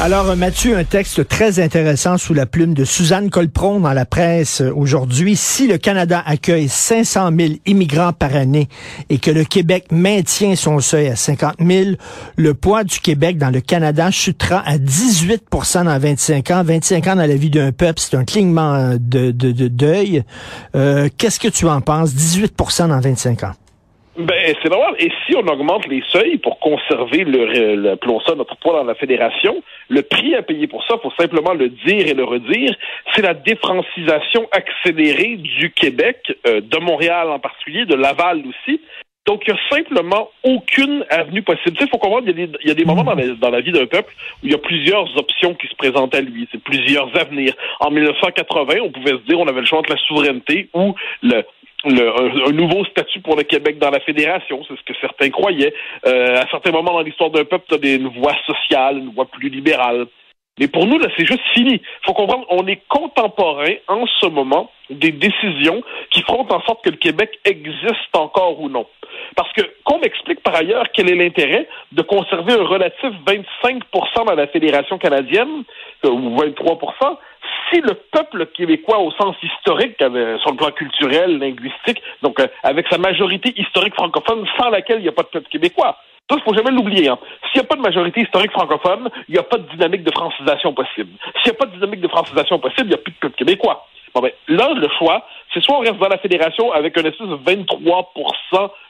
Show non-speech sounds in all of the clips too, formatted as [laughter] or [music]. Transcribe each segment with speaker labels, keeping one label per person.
Speaker 1: Alors, euh, Mathieu, un texte très intéressant sous la plume de Suzanne Colpron dans la presse euh, aujourd'hui. Si le Canada accueille 500 000 immigrants par année et que le Québec maintient son seuil à 50 000, le poids du Québec dans le Canada chutera à 18% dans 25 ans. 25 ans dans la vie d'un peuple, c'est un clignement de, de, de deuil. Euh, Qu'est-ce que tu en penses? 18% dans 25 ans.
Speaker 2: Ben, c'est normal. Et si on augmente les seuils pour conserver le, le ça notre poids dans la fédération, le prix à payer pour ça, faut simplement le dire et le redire, c'est la défrancisation accélérée du Québec, euh, de Montréal en particulier, de Laval aussi. Donc, il n'y a simplement aucune avenue possible. Il faut comprendre qu'il y, y, a des moments dans la, dans la vie d'un peuple où il y a plusieurs options qui se présentent à lui. C'est plusieurs avenirs. En 1980, on pouvait se dire on avait le choix entre la souveraineté ou le, un, nouveau statut pour le Québec dans la fédération, c'est ce que certains croyaient. Euh, à certains moments dans l'histoire d'un peuple, tu as une voie sociale, une voie plus libérale. Mais pour nous, là, c'est juste fini. Faut comprendre, on est contemporain en ce moment des décisions qui feront en sorte que le Québec existe encore ou non. Parce que qu'on m'explique par ailleurs quel est l'intérêt de conserver un relatif 25% dans la Fédération canadienne, euh, ou 23 si le peuple québécois au sens historique, sur le plan culturel, linguistique, donc euh, avec sa majorité historique francophone, sans laquelle il n'y a pas de peuple québécois. Ça, il faut jamais l'oublier. Hein. S'il n'y a pas de majorité historique francophone, il n'y a pas de dynamique de francisation possible. S'il n'y a pas de dynamique de francisation possible, il n'y a plus de peuple québécois. Bon, ben, là, le choix, c'est soit on reste dans la fédération avec un espèce de 23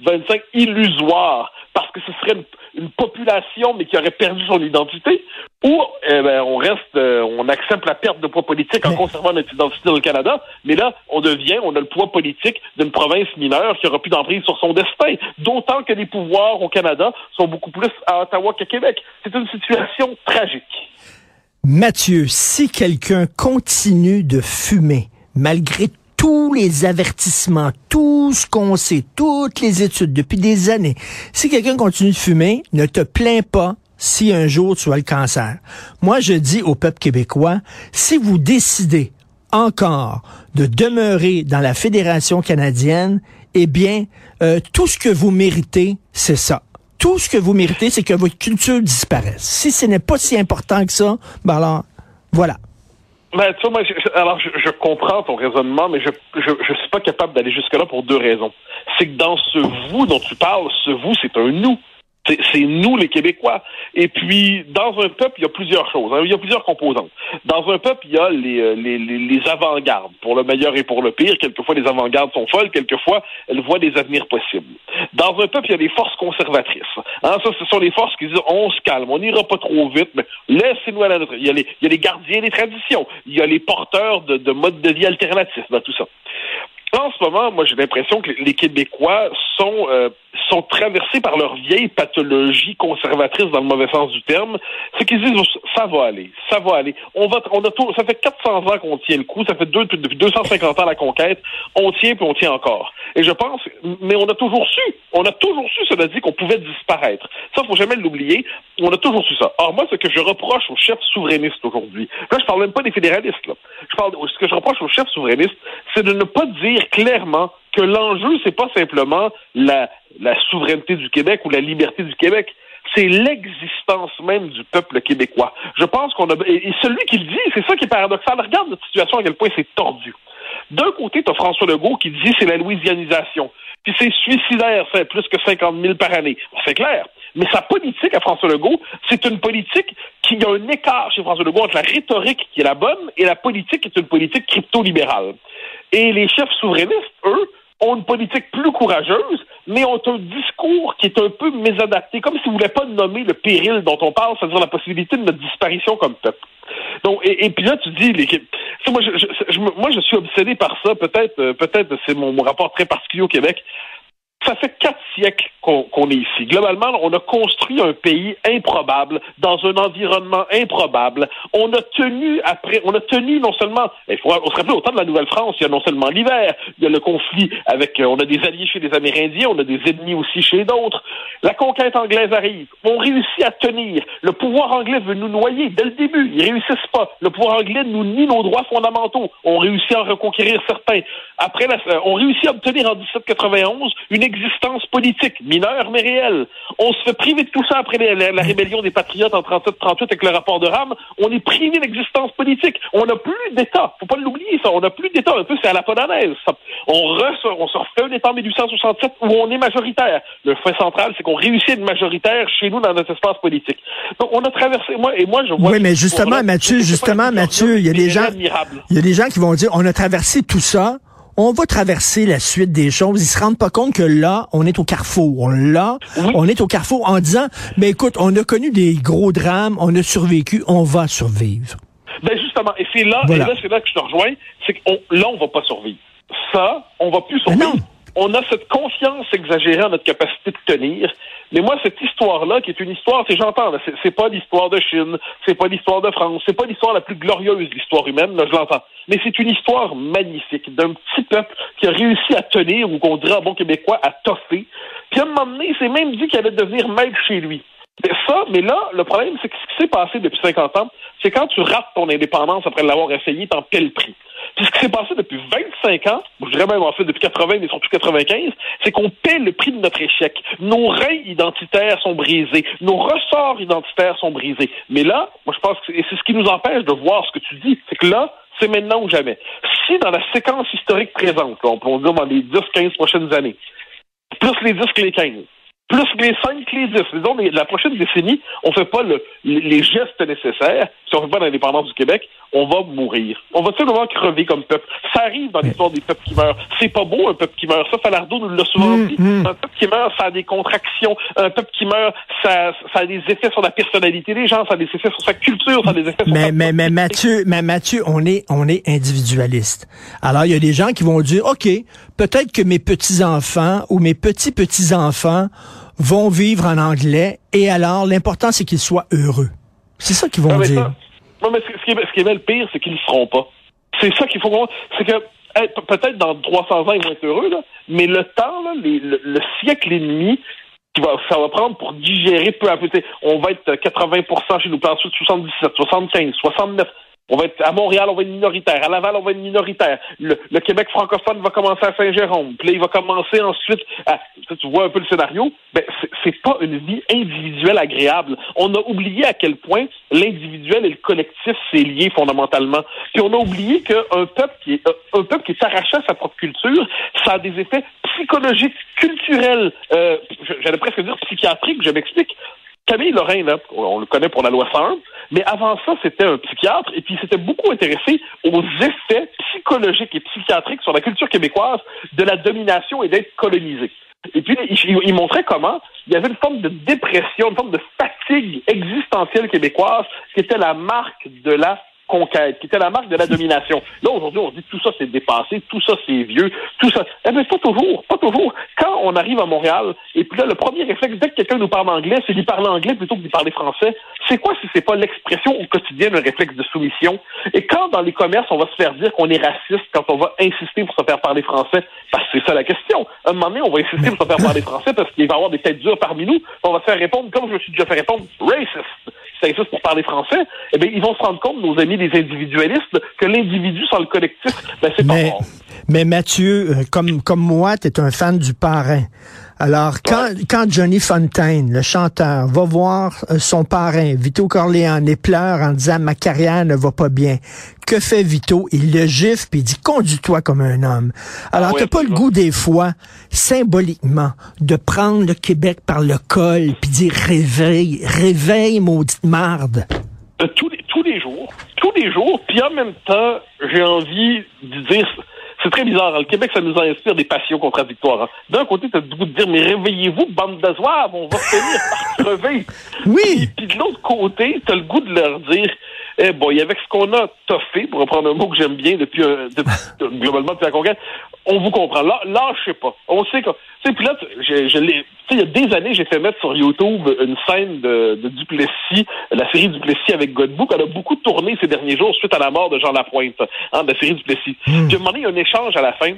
Speaker 2: 25 illusoire, parce que ce serait une, une, population, mais qui aurait perdu son identité, ou eh ben, on reste, euh, on accepte la perte de poids politique en conservant notre identité dans le Canada, mais là, on devient, on a le poids politique d'une province mineure qui aura plus d'emprise sur son destin, d'autant que les pouvoirs au Canada sont beaucoup plus à Ottawa qu'à Québec. C'est une situation tragique.
Speaker 1: Mathieu, si quelqu'un continue de fumer, malgré tous les avertissements, tout ce qu'on sait, toutes les études depuis des années, si quelqu'un continue de fumer, ne te plains pas si un jour tu as le cancer. Moi, je dis au peuple québécois, si vous décidez encore de demeurer dans la Fédération canadienne, eh bien, euh, tout ce que vous méritez, c'est ça tout ce que vous méritez, c'est que votre culture disparaisse. Si ce n'est pas si important que ça, ben alors, voilà.
Speaker 2: Ben, tu vois, moi, je, alors, je, je, comprends ton raisonnement, mais je je, je suis pas capable d'aller jusque-là pour deux raisons. C'est que dans ce vous dont tu parles, ce vous, c'est un nous. C'est nous, les Québécois. Et puis, dans un peuple, il y a plusieurs choses. Hein. Il y a plusieurs composantes. Dans un peuple, il y a les, les, les, avant-gardes, pour le meilleur et pour le pire. Quelquefois, les avant-gardes sont folles. Quelquefois, elles voient des avenirs possibles. Dans un peuple, il y a les forces conservatrices. Hein, ça, ce sont les forces qui disent on se calme, on n'ira pas trop vite, mais laissez-nous aller. Il y, a les, il y a les gardiens des traditions. Il y a les porteurs de, de modes de vie alternatifs dans tout ça. En ce moment, moi, j'ai l'impression que les Québécois sont euh, sont traversés par leur vieille pathologie conservatrice dans le mauvais sens du terme, c'est qu'ils disent ça va aller, ça va aller. On va, on a tout, ça fait 400 ans qu'on tient le coup, ça fait deux, depuis 250 ans la conquête, on tient puis on tient encore. Et je pense, mais on a toujours su, on a toujours su, cela dit, qu'on pouvait disparaître. Ça, faut jamais l'oublier. On a toujours su ça. Or moi, ce que je reproche aux chefs souverainistes aujourd'hui, là, je parle même pas des fédéralistes. Là. Je parle, ce que je reproche aux chefs souverainistes, c'est de ne pas dire clairement que l'enjeu, c'est pas simplement la, la souveraineté du Québec ou la liberté du Québec, c'est l'existence même du peuple québécois. Je pense qu'on a et celui qui le dit, c'est ça qui est paradoxal. Regarde notre situation à quel point c'est tordu. D'un côté, tu as François Legault qui dit c'est la louisianisation. Puis c'est suicidaire, c'est plus que 50 000 par année. C'est clair. Mais sa politique à François Legault, c'est une politique qui a un écart chez François Legault entre la rhétorique qui est la bonne et la politique qui est une politique crypto-libérale. Et les chefs souverainistes, eux, ont une politique plus courageuse, mais ont un discours qui est un peu mésadapté, comme s'ils ne voulaient pas nommer le péril dont on parle, c'est-à-dire la possibilité de notre disparition comme peuple. Donc, et, et puis là, tu dis, moi, je, je, je, moi, je suis obsédé par ça. Peut-être, euh, peut-être, c'est mon rapport très particulier au Québec ça fait quatre siècles qu'on est ici. Globalement, on a construit un pays improbable dans un environnement improbable. On a tenu après, on a tenu non seulement, on se rappelle au temps de la Nouvelle-France, il y a non seulement l'hiver, il y a le conflit avec, euh, on a des alliés chez les Amérindiens, on a des ennemis aussi chez d'autres. La conquête anglaise arrive. On réussit à tenir. Le pouvoir anglais veut nous noyer dès le début. Ils réussissent pas. Le pouvoir anglais nous nie nos droits fondamentaux. On réussit à reconquérir certains. Après, euh, on réussit à obtenir en 1791 une existence politique, mineure mais réelle. On se fait priver de tout ça après la, rébellion des patriotes en 37-38 avec le rapport de Rame. On est privé d'existence politique. On n'a plus d'État. Faut pas l'oublier, ça. On n'a plus d'État. Un peu, c'est à la podanaise. On, ressort, on se refait un État en 1867 où on est majoritaire. Le fait central, c'est qu'on réussit à être majoritaire chez nous dans notre espace politique. Donc, on a traversé, moi, et moi, je vois...
Speaker 1: Oui, mais justement, Mathieu, justement, Mathieu, il y a des gens, il y a des gens qui vont dire, on a traversé tout ça, on va traverser la suite des choses. Ils se rendent pas compte que là, on est au carrefour. Là, on est au carrefour en disant, mais écoute, on a connu des gros drames, on a survécu, on va survivre.
Speaker 2: Ben justement, et c'est là, et là, c'est là que je te rejoins, c'est que là, on va pas survivre. Ça, on va plus survivre. non on a cette confiance exagérée en notre capacité de tenir. Mais moi, cette histoire-là, qui est une histoire, c'est j'entends, c'est pas l'histoire de Chine, c'est pas l'histoire de France, c'est pas l'histoire la plus glorieuse de l'histoire humaine, là, je l'entends. Mais c'est une histoire magnifique d'un petit peuple qui a réussi à tenir, ou qu'on dirait en bon québécois, à toffer. Puis à un moment s'est même dit qu'il allait devenir maître chez lui. Ça, mais là, le problème, c'est que ce qui s'est passé depuis 50 ans, c'est quand tu rates ton indépendance après l'avoir essayé, t'en paies le prix. Puis ce qui s'est passé depuis 25 ans, je dirais même en fait depuis 80, mais surtout 95, c'est qu'on paie le prix de notre échec. Nos reins identitaires sont brisés, nos ressorts identitaires sont brisés. Mais là, moi je pense que c'est ce qui nous empêche de voir ce que tu dis, c'est que là, c'est maintenant ou jamais. Si dans la séquence historique présente, on peut dire dans les 10-15 prochaines années, plus les 10 que les 15, plus les 5 les 10. Disons, la prochaine décennie, on ne fait pas les gestes nécessaires. Si on ne fait pas l'indépendance du Québec, on va mourir. On va tout simplement crever comme peuple. Ça arrive dans l'histoire des peuples qui meurent. C'est pas beau, un peuple qui meurt. Ça, Falardeau nous l'a souvent mm, dit. Mm. Un peuple qui meurt, ça a des contractions. Un peuple qui meurt, ça, ça a des effets sur la personnalité des gens, ça a des effets sur sa culture, ça a des effets sur
Speaker 1: mais, mais, mais Mathieu, mais Mathieu, on est, on est individualiste. Alors, il y a des gens qui vont dire, OK, peut-être que mes petits-enfants ou mes petits-petits-enfants vont vivre en anglais et alors, l'important, c'est qu'ils soient heureux. C'est ça qu'ils vont dire.
Speaker 2: Non, mais ce qui, est, ce qui est le pire, c'est qu'ils ne seront pas. C'est ça qu'il faut comprendre. C'est que peut-être dans 300 ans, ils vont être heureux, là, mais le temps, là, le, siècle et demi, qui va, ça va prendre pour digérer peu à peu. On va être 80% chez nous, puis ensuite 77, 75, 69. On va être à Montréal, on va être minoritaire. À Laval, on va être minoritaire. Le, Québec francophone va commencer à Saint-Jérôme. Puis là, il va commencer ensuite à. Tu vois un peu le scénario. Ben, c'est pas une vie individuelle agréable. On a oublié à quel point l'individuel et le collectif c'est lié fondamentalement. Puis on a oublié qu'un peuple qui est un peuple qui est à sa propre culture, ça a des effets psychologiques, culturels, euh, j'allais presque dire psychiatriques. Je m'explique. Camille Lorrain, on le connaît pour la loi 101, mais avant ça, c'était un psychiatre, et puis il s'était beaucoup intéressé aux effets psychologiques et psychiatriques sur la culture québécoise de la domination et d'être colonisé. Et puis, il, montrait comment il y avait une forme de dépression, une forme de fatigue existentielle québécoise qui était la marque de la conquête, qui était la marque de la domination. Là, aujourd'hui, on dit tout ça c'est dépassé, tout ça c'est vieux, tout ça. Eh bien, pas toujours, pas toujours. Quand on arrive à Montréal, et puis là, le premier réflexe, dès que quelqu'un nous parle anglais, c'est d'y parler anglais plutôt que d'y parler français. C'est quoi si c'est pas l'expression au quotidien d'un réflexe de soumission? Et quand dans les commerces, on va se faire dire qu'on est raciste quand on va insister pour se faire parler français, parce que c'est ça la question. À un moment donné, on va insister pour se faire parler français parce qu'il va y avoir des têtes dures parmi nous. On va se faire répondre, comme je me suis déjà fait répondre, racist ça existe pour parler français, eh bien, ils vont se rendre compte, nos amis des individualistes, que l'individu sans le collectif, ben, c'est pas bon.
Speaker 1: Mais Mathieu, euh, comme, comme moi, tu es un fan du parrain. Alors, quand, quand Johnny Fontaine, le chanteur, va voir euh, son parrain, Vito Corleone, et pleure en disant « ma carrière ne va pas bien », que fait Vito? Il le gifle puis il dit « conduis-toi comme un homme ». Alors, tu t'as pas le goût des fois, symboliquement, de prendre le Québec par le col puis dire « réveille, réveille, maudite marde ».
Speaker 2: Tous les, tous les jours, tous les jours, puis en même temps, j'ai envie de dire c'est très bizarre. Hein. Le Québec, ça nous inspire des passions contradictoires. Hein. D'un côté, tu as le goût de dire, mais réveillez-vous, bande d'oiseaux, on va finir par [laughs] crever.
Speaker 1: Oui.
Speaker 2: Puis, de l'autre côté, tu as le goût de leur dire, eh boy, avec ce qu'on a toffé, pour reprendre un mot que j'aime bien depuis, globalement depuis la conquête, on vous comprend. Là, là, je sais pas. On sait que Tu sais, puis là, je, je l'ai. Tu sais, il y a des années, j'ai fait mettre sur YouTube une scène de, de Duplessis, la série Duplessis avec Godbout, qu'elle a beaucoup tourné ces derniers jours suite à la mort de Jean Lapointe, hein, de la série Duplessis. Puis à un moment donné, il y a un échange à la fin.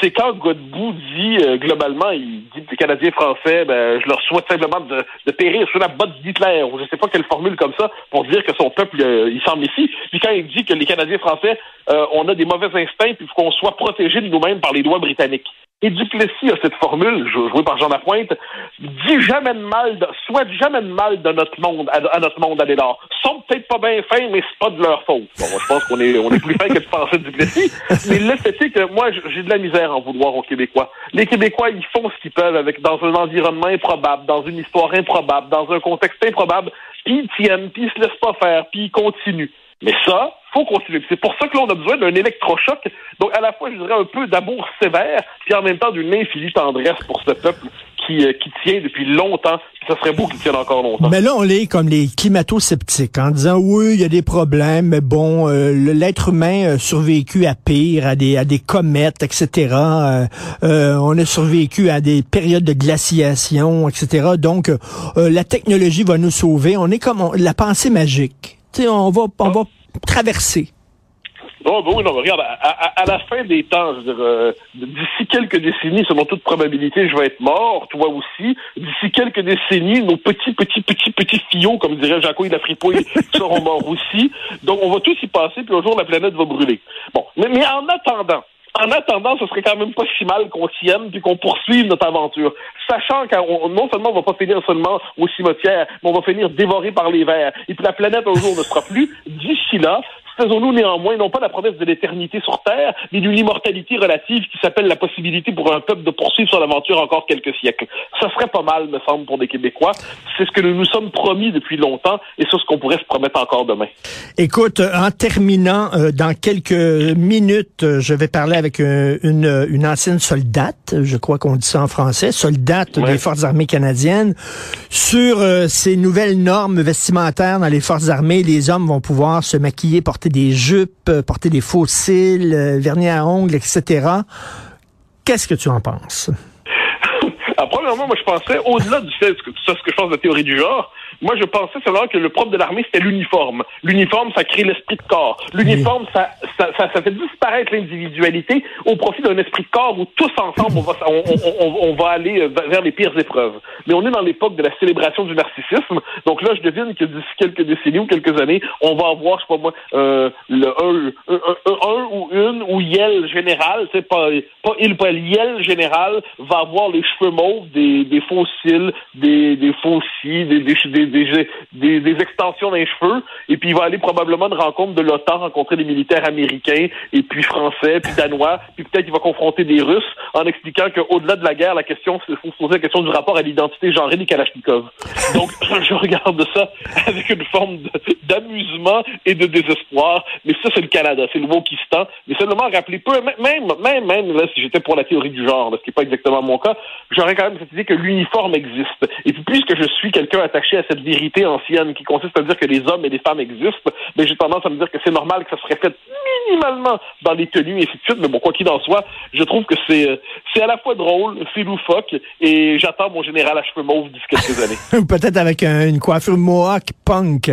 Speaker 2: C'est quand Godbout dit, euh, globalement, il dit les Canadiens français, ben, je leur souhaite simplement de, de périr sous la botte d'Hitler, ou je sais pas quelle formule comme ça, pour dire que son peuple, euh, il s'en méfie. Puis quand il dit que les Canadiens français, euh, on a des mauvais instincts, puis qu'on soit protégés de nous-mêmes par les lois britanniques. Et Duplessis a cette formule, jouée par Jean Lapointe, dis jamais de mal, souhaite jamais de mal de notre monde, à, à notre monde, Adélard. Sont peut-être pas bien fins, mais c'est pas de leur faute. Bon, je pense qu'on est, on est plus fin que de penser de Duplessis. Mais le fait est que moi, j'ai de la misère en vouloir aux Québécois. Les Québécois, ils font ce qu'ils peuvent avec, dans un environnement improbable, dans une histoire improbable, dans un contexte improbable, puis ils tiennent, puis ils se laissent pas faire, puis ils continuent. Mais ça, faut continuer. C'est pour ça que là, on a besoin d'un électrochoc. Donc, à la fois, je dirais, un peu d'amour sévère, puis en même temps d'une infinie tendresse pour ce peuple qui, euh, qui tient depuis longtemps. Ça serait beau qu'il tienne encore longtemps.
Speaker 1: Mais là, on est comme les climato-sceptiques en disant oui, il y a des problèmes, mais bon, euh, l'être humain a survécu à pire, à des, à des comètes, etc. Euh, on a survécu à des périodes de glaciation, etc. Donc, la technologie va nous sauver. On est comme on- la pensée magique. Tu sais, on va, on va traverser.
Speaker 2: Oh, ben oui, non, mais regarde, à, à- à la fin des temps, je veux dire, euh, d'ici quelques décennies, selon toute probabilité, je vais être mort, toi aussi. D'ici quelques décennies, nos petits, petits, petits, petits fillots, comme dirait Jaco la fripouille, [laughs] seront morts aussi. Donc, on va tous y passer, puis un jour, la planète va brûler. Bon, mais, mais en attendant, en attendant, ce serait quand même pas si mal qu'on tienne puis qu'on poursuive notre aventure, sachant qu'on non seulement on va pas finir seulement au cimetière, mais on va finir dévoré par les vers. Et puis la planète un jour ne sera plus. D'ici là, faisons-nous néanmoins non pas la promesse de l'éternité sur Terre, mais d'une immortalité relative qui s'appelle la possibilité pour un peuple de poursuivre son aventure encore quelques siècles. Ça serait pas mal, me semble, pour des Québécois. C'est ce que nous nous sommes promis depuis longtemps et c'est ce qu'on pourrait se promettre encore demain.
Speaker 1: Écoute, euh, en terminant, euh, dans quelques minutes, euh, je vais parler avec euh, une, une ancienne soldate, je crois qu'on dit ça en français, soldate
Speaker 2: Ouais.
Speaker 1: des Forces armées canadiennes, sur euh, ces nouvelles normes vestimentaires dans les Forces armées. Les hommes vont pouvoir se maquiller, porter des jupes, euh, porter des faux cils, euh, vernis à ongles, etc. Qu'est-ce que tu en penses?
Speaker 2: Alors, [laughs] premièrement, moi, je pensais, au-delà du fait ça, ce que je pense de la théorie du genre, moi, je pensais seulement que le propre de l'armée, c'était l'uniforme. L'uniforme, ça crée l'esprit de corps. L'uniforme, ça, ça, ça, fait disparaître l'individualité au profit d'un esprit de corps où tous ensemble, on va, on, on, on- va aller euh, vers les pires épreuves. Mais on est dans l'époque de la célébration du narcissisme. Donc là, je devine que d'ici quelques décennies ou quelques années, on va avoir, je sais pas moi, euh, le, un, un, un- ou une ou Yel général, c'est pas, pas il, pas Yel général, va avoir les cheveux mauves, des, des faux cils, des, des faux cils, des, des, des, extensions des cheveux, et puis il va aller probablement une rencontre de l'OTAN, rencontrer des militaires américains, et puis français, puis danois, puis peut-être il va confronter des Russes, en expliquant qu'au-delà de la guerre, la question, c'est faut se poser la question du rapport à l'identité genrée des Kalachnikov. Donc, [laughs] je regarde ça avec une forme de- d'amusement et de désespoir, mais ça, c'est le Canada, c'est le Wokistan, mais seulement rappeler peu, même, même, même, là, si j'étais pour la théorie du genre, là, ce qui n'est pas exactement mon cas, j'aurais quand même cette idée que l'uniforme existe. Et puis, puisque je suis quelqu'un attaché à cette vérité ancienne qui consiste à dire que les hommes et les femmes existent, mais j'ai tendance à me dire que c'est normal que ça se répète minimalement dans les tenues et ainsi de suite. Mais bon, quoi qu'il en soit, je trouve que c'est euh, c'est à la fois drôle, c'est loufoque, et j'attends mon général à cheveux mauves d'ici quelques années. [laughs]
Speaker 1: Ou peut-être avec un- une coiffure mohawk punk.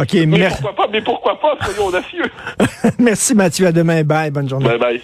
Speaker 1: OK,
Speaker 2: Mais
Speaker 1: mer-
Speaker 2: pourquoi pas, mais pourquoi pas, soyons audacieux. [laughs]
Speaker 1: merci Mathieu, à demain. Bye, bonne journée.
Speaker 2: Bye bye.